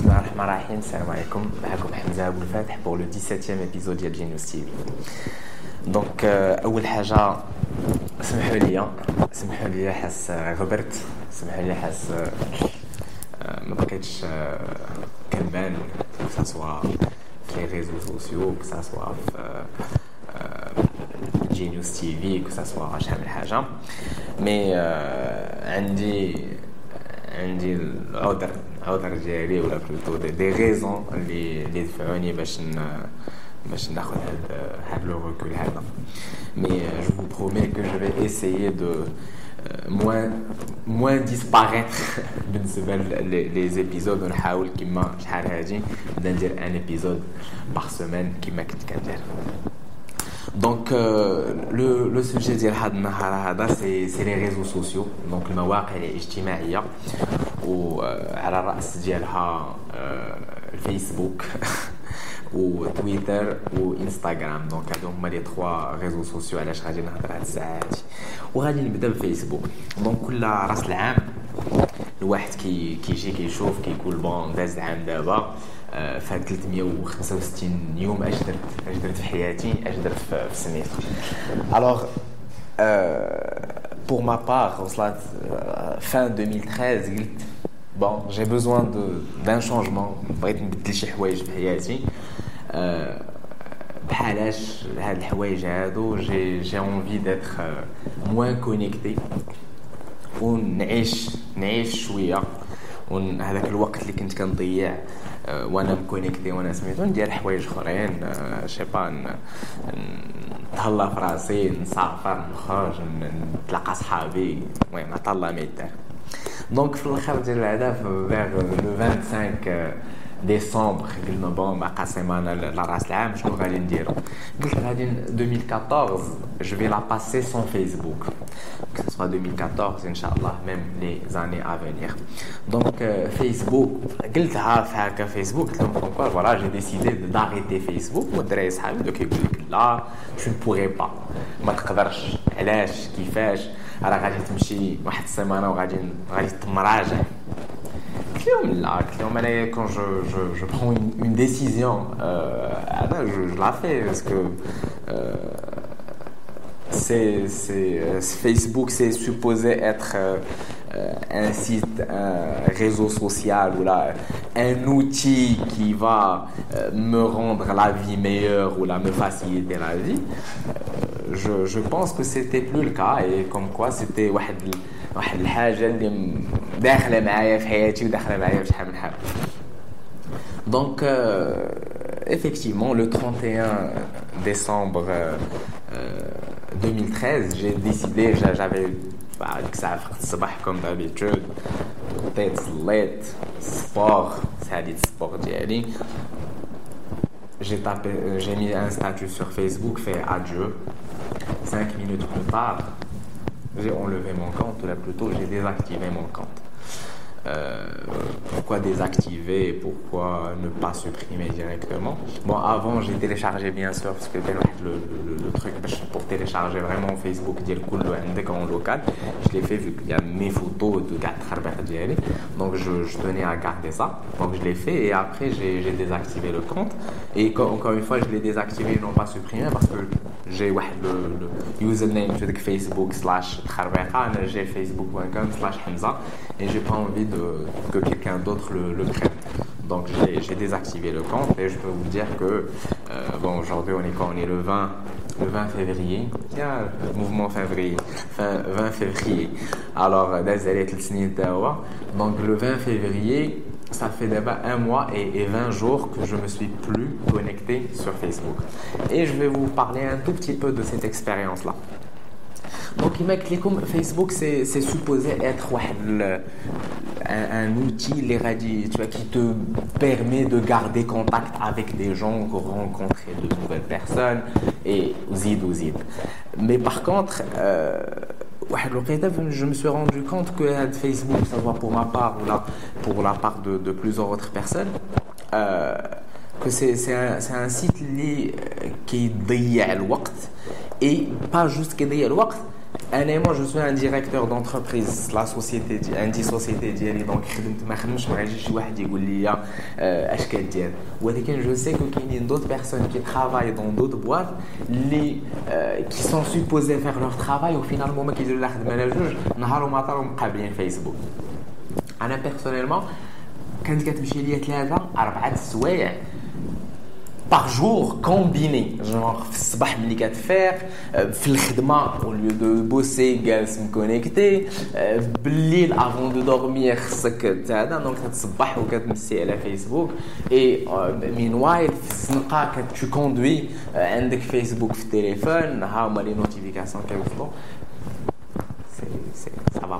الرحمن الرحيم السلام عليكم معكم حمزه ابو الفاتح pour le 17e épisode ديال جينيوس تي في دونك اول حاجة سمحوا لي سمحوا لي حاس غبرت سمحوا لي حاس ما بقيتش كنبان soit في sociaux que ça soit في جينيوس تي في soit شحال من حاجة مي عندي عندي العذر عذر ديالي ولا بلوتو دي, دي غيزون اللي اللي دفعوني باش ن باش ناخذ هاد هاد لو ريكول هذا مي جو فو برومي كو جو في اسيي دو موان موان ديسباريتر بالنسبه لي زيبيزود ونحاول كيما شحال هادي نبدا ندير ان ايبيزود باغ سيمين كيما كنت كندير دونك لو لو سوجي ديال هذا النهار هذا سي سي لي ريزو سوسيو دونك المواقع الاجتماعيه وعلى الراس ديالها الفيسبوك وتويتر وانستغرام دونك هادو هما لي تخوا ريزو سوسيو علاش غادي نهضر هاد الساعة هادي وغادي نبدأ بفيسبوك. دونك كل رأس العام الواحد كي كيجي كيشوف كيقول بون داز العام دابا في 365 يوم اش درت اش درت في حياتي اش درت في سميتو الوغ pour ma part وصلت fin 2013 قلت بون جي بوزوان دو دان شونجمون بغيت نبدل شي حوايج في حياتي. بحالاش هاد الحوايج هادو جي جي اونفي ديتر موان كونيكتي ونعيش نعيش شوية. وهذاك الوقت اللي كنت كنضيع وأنا مكونيكتي وأنا سميتو ندير حوايج أخرين. شي با نتهلا في راسي نسافر نخرج نتلاقى صحابي. المهم عطا الله ما يدار. دونك في الاخر ديال الهدف فيغ لو 25 ديسمبر قلنا بون باقا سيمانه لراس العام شنو غادي نديرو قلت غادي 2014 جو في لا باسي سون فيسبوك que ce soit 2014 ان شاء الله ميم لي زاني افينيغ دونك فيسبوك قلتها في هكا فيسبوك قلت لهم كونكور فوالا جي ديسيدي داريتي فيسبوك والدراري صحابي دوك يقول لك لا تو بوغي با ما تقدرش علاش كيفاش راه غادي تمشي واحد السيمانه وغادي غادي تمراجع قلت لهم لا قلت لهم انا كون جو جو جو برون اون ديسيزيون انا جو لا في باسكو c'est, c'est, Facebook, c'est supposé être euh, un site, un réseau social ou là, un outil qui va euh, me rendre la vie meilleure ou là, me faciliter la vie. Euh, je, je pense que c'était plus le cas et comme quoi c'était واحد واحد الحاجة اللي داخلة معايا في حياتي وداخلة معايا في شحال من حاجة. Donc, euh, effectivement, le 31 décembre euh, 2013, j'ai décidé, j'avais que ça comme d'habitude, tête صليت sport, c'est dit sport ديالي. J'ai tapé, j'ai mis un statut sur Facebook, fait adieu. Cinq minutes plus tard, j'ai enlevé mon compte, ou plutôt j'ai désactivé mon compte. Euh, pourquoi désactiver et pourquoi ne pas supprimer directement. Bon, avant, j'ai téléchargé bien sûr, parce que le, le, truc pour télécharger vraiment Facebook, dès en local, je l'ai fait vu qu'il y a mes photos de Donc, je, tenais à garder ça. Donc, je l'ai fait et après, j'ai désactivé le compte. Et encore une fois, je l'ai désactivé, non pas supprimé, parce que j'ai le, le username Facebook slash j'ai facebook.com slash Hamza et j'ai pas envie de, que quelqu'un d'autre le, le. Donc j'ai désactivé le compte et je peux vous dire que euh, bon aujourd'hui on est quand on est le 20 le 20 février tiens mouvement février fin 20 février alors donc le 20 février ça fait d'abord un mois et, et, 20 jours que je me suis plus connecté sur Facebook. Et je vais vous parler un tout petit peu de cette expérience-là. Donc, Facebook, c'est supposé être un, un outil les radis, tu vois, qui te permet de garder contact avec des gens, de rencontrer de nouvelles personnes et zid ou zid. Mais par contre, euh, je me suis rendu compte que Facebook, ça va pour ma part ou là, pour la part de, de plusieurs autres personnes, euh, que c'est un, un, site euh, qui dédie le temps et pas juste qui dédie le temps ضيع الوقت moi je suis un directeur d'entreprise la société عندي société ديالي دونك خدمت ما خدمتش ما غيجي شي واحد يقول لي اش كدير ولكن جو سي كو كاينين دوت بيرسون كي ترافاي دون دوت بواط اللي كي سون سوبوزي فيغ لور ترافاي وفينالمون ما كيديروا لا خدمه لا جوج نهار وما طار مقابلين فيسبوك انا بيرسونيلمون كانت كتمشي ليا ثلاثه اربعه السوايع par jour combiné. Genre, الصباح ملي كتفيق في الخدمة au lieu de bosser جالس مكونيكتي بالليل avant de dormir خصك هذا دونك كتصبح وكتمسي على فيسبوك اي مينوايل في الزنقة tu كوندوي عندك فيسبوك في التليفون ها هما لي نوتيفيكاسيون كيوصلوا سي سي ça va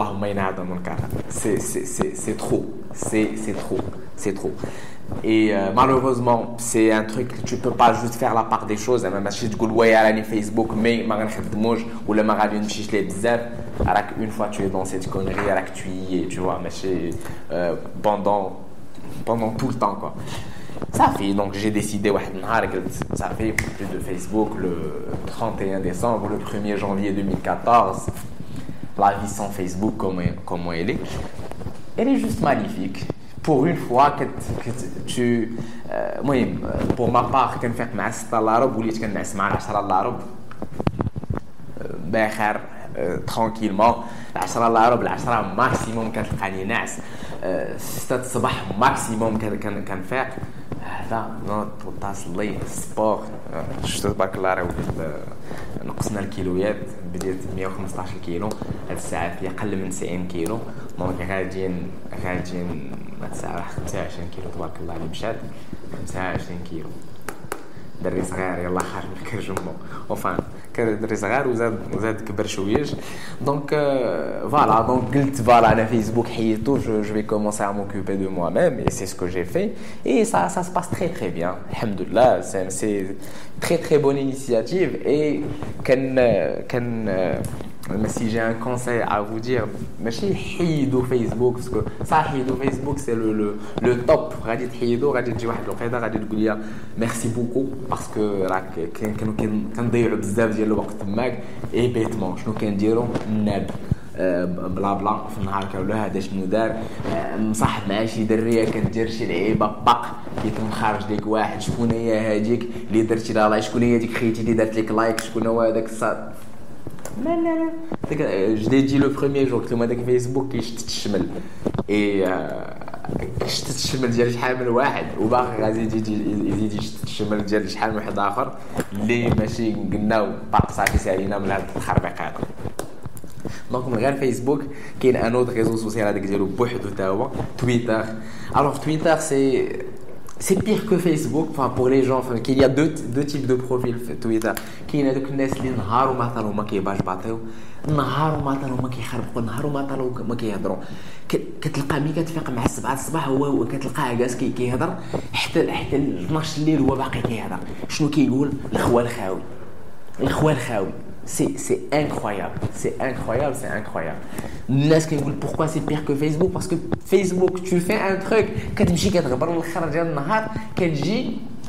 Allahumma inna C'est trop. C'est trop. C'est trop. Et euh, malheureusement, c'est un truc que tu peux pas juste faire la part des choses. Même si tu dis Facebook, mais ou le une fois tu es dans cette connerie, tu y es, tu vois, mais euh, pendant, pendant tout le temps, quoi. Ça fait, donc j'ai décidé, ça fait plus de Facebook le 31 décembre, le 1er janvier 2014, la vie sans Facebook comme, comme elle est, elle est juste magnifique. Pour une fois que, que tu... Euh, moi, pour ma part, كنفيق مع 6 العرب وليت كنعس مع 10 العرب باخر ترانكيلمون 10 العرب العشرة ماكسيموم كتلقاني ناعس 6 الصباح ماكسيموم كنفيق هذا نوض وتصلي سبور شفتو تبارك الله راه نقصنا الكيلويات بديت 115 كيلو. هاد الساعة في أقل من 90 كيلو. دونك غاديين غاديين هاد الساعة 25 كيلو تبارك الله اللي مشات 25 كيلو. دري صغير يلا خارج من الكرجمو اوفان كان دري صغير وزاد وزاد كبر شويش دونك فوالا دونك قلت فوالا انا فيسبوك حيدتو جو جو في كومونسي ا موكوبي دو موا ميم اي سي سكو جي في اي سا سا سباس تري تري بيان الحمد لله سي سي تري تري بون انيسياتيف اي كان كان Mais si j'ai un conseil à vous dire, ماشي حيدوا فيسبوك باسكو صح حيدوا فيسبوك سي لو لو لو توب غادي تحيدوا غادي تجي واحد الوقيته غادي تقول لي ميرسي بوكو باسكو راك كانوا كنضيعوا بزاف ديال الوقت تماك اي بيتمون شنو كنديروا ناب بلا بلا في النهار كامل هذا شنو دار مصاحب مع شي دريه كدير شي لعيبه باق كيكون خارج ليك واحد شكون هي هذيك اللي درتي لها لايك شكون هي ديك خيتي اللي دارت لك لايك شكون هو هذاك لا لا لا لي دي لو بروميير جور قلت هذاك فيسبوك كيشتت الشمل اي شتت الشمل ديال شحال من واحد وباقي غادي يزيد يشتت الشمل ديال شحال من واحد اخر اللي ماشي قلنا باقي صافي علينا من هاد التخربيق هذا دونك من غير فيسبوك كاين ان اوت ريزو سوسيال هذاك ديالو بوحدو تا هو تويتر الوغ تويتر سي c'est pire que Facebook enfin pour les gens enfin qu'il y a deux, deux types de profils تويتر كاين هذوك الناس اللي نهار وما طالوا ما كيباشباطيو نهار وما طالوا ما كيخربقوا نهار وما طالوا ما كيهضروا كتلقى ملي كتفيق مع السبعة الصباح هو كتلقاه جالس كيهضر حتى حتى 12 الليل هو باقي كيهضر شنو كيقول الخوال الخاوي الخوال الخاوي c'est incroyable. C'est incroyable, c'est incroyable. Pourquoi c'est pire que Facebook? Parce que Facebook, tu fais un truc,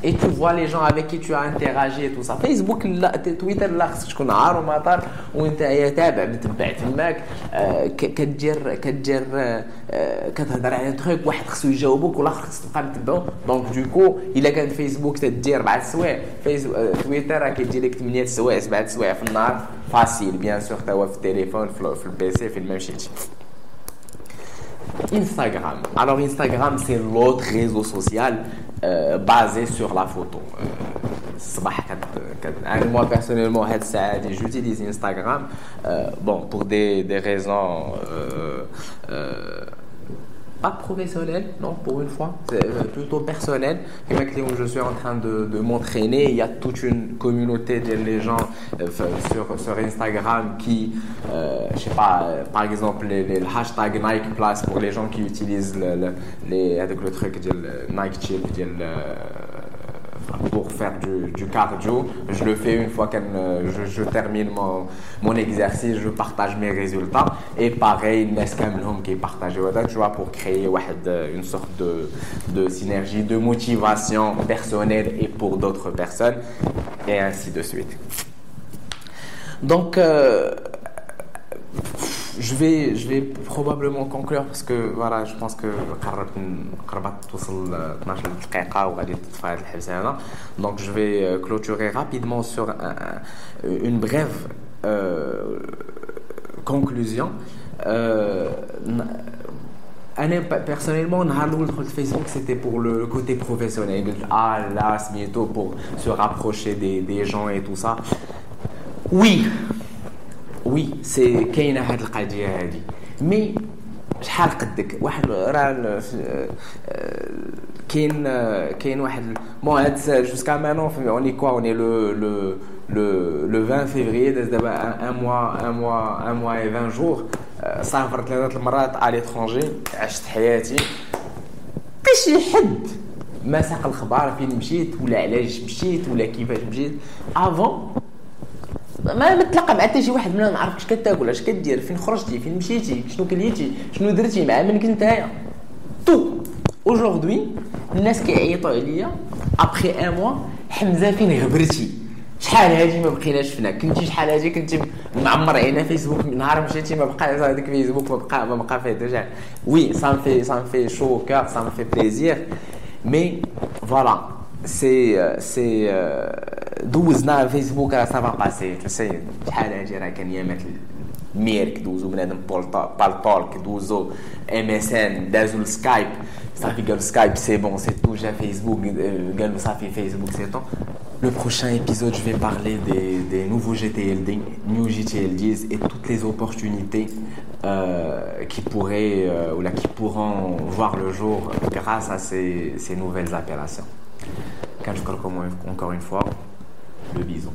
et tu vois les gens avec qui tu as interagi et tout ça فيسبوك لا تويتر لا خصك تكون عار ومطار وانت تابع متبع تماك كدير كدير كتهضر على تخيك واحد خصو يجاوبك والاخر خصك تبقى متبعو دونك دوكو الا كان فيسبوك تدير بعد السوايع تويتر راه كيدير لك 8 سوايع 7 سوايع في النهار فاسيل بيان سور توا في التليفون في البيسي في الميم شيء Instagram. Alors Instagram, c'est l'autre réseau social euh, basé sur la photo. Euh, moi personnellement, j'utilise Instagram euh, bon, pour des raisons pas professionnel, non, pour une fois, c'est euh, plutôt personnel. Et où je suis en train de, m'entraîner, il y a toute une communauté de les gens euh, sur, Instagram qui, euh, je sais pas, euh, par exemple, les hashtags Nike Plus pour les gens qui utilisent le, le, les, avec le truc de Nike Chip, pour faire du, cardio. Je le fais une fois que je, termine mon, exercice, je partage mes résultats. Et pareil, Nescam qui est partagé, tu vois, pour créer une sorte de, de synergie, de motivation personnelle et pour d'autres personnes, et ainsi de suite. Donc, euh, je vais, je vais probablement conclure parce que voilà, je pense que donc je vais euh, clôturer rapidement sur une brève euh, conclusion. Euh, personnellement, le Facebook, c'était pour le côté professionnel. Ah là, c'est bientôt pour se rapprocher des gens et tout ça. Oui, وي سي كاينة هاد القضية هادي. مي شحال قدك؟ واحد راه كاين كاين واحد بون هاد جوسكا مانون اوني كوا اوني لو لو لو لو 20 فيفري دابا ان موا ان موا ان موا اي 20 جور سافرت ثلاثة المرات على ليترونجي عشت حياتي. شي حد ما ساق الخبار فين مشيت ولا علاش مشيت ولا كيفاش مشيت. افون ما متلقى مع حتى شي واحد منا نعرف اش كتاكل اش كدير فين خرجتي فين مشيتي شنو كليتي شنو درتي مع من كنت نتايا. تو اجوردي الناس كيعيطوا عليا ابخي ان موا حمزة فين غبرتي؟ شحال هادي ما بقيناش فينا؟ كنتي شحال هادي؟ كنتي معمر عينا فيسبوك نهار مشيتي ما بقى هذاك فيسبوك ما بقى ما بقى فيه ديجا. وي سان في سان في شو كار سان في بليزير مي فوالا سي سي دوزنا فيسبوك راه سافا باسي تسي شحال هادي راه كان يامات الميرك دوزو بنادم بالطولك دوزو ام اس ان دازو السكايب صافي قالوا سكايب سي بون سي تو جا فيسبوك قالوا صافي فيسبوك سي طون Le prochain épisode, je vais parler des, des nouveaux GTLD, New GTLDs et toutes les opportunités euh, qui pourraient euh, ou là, qui pourront voir le jour grâce à ces, ces nouvelles appellations. Quand je encore une fois, le bison.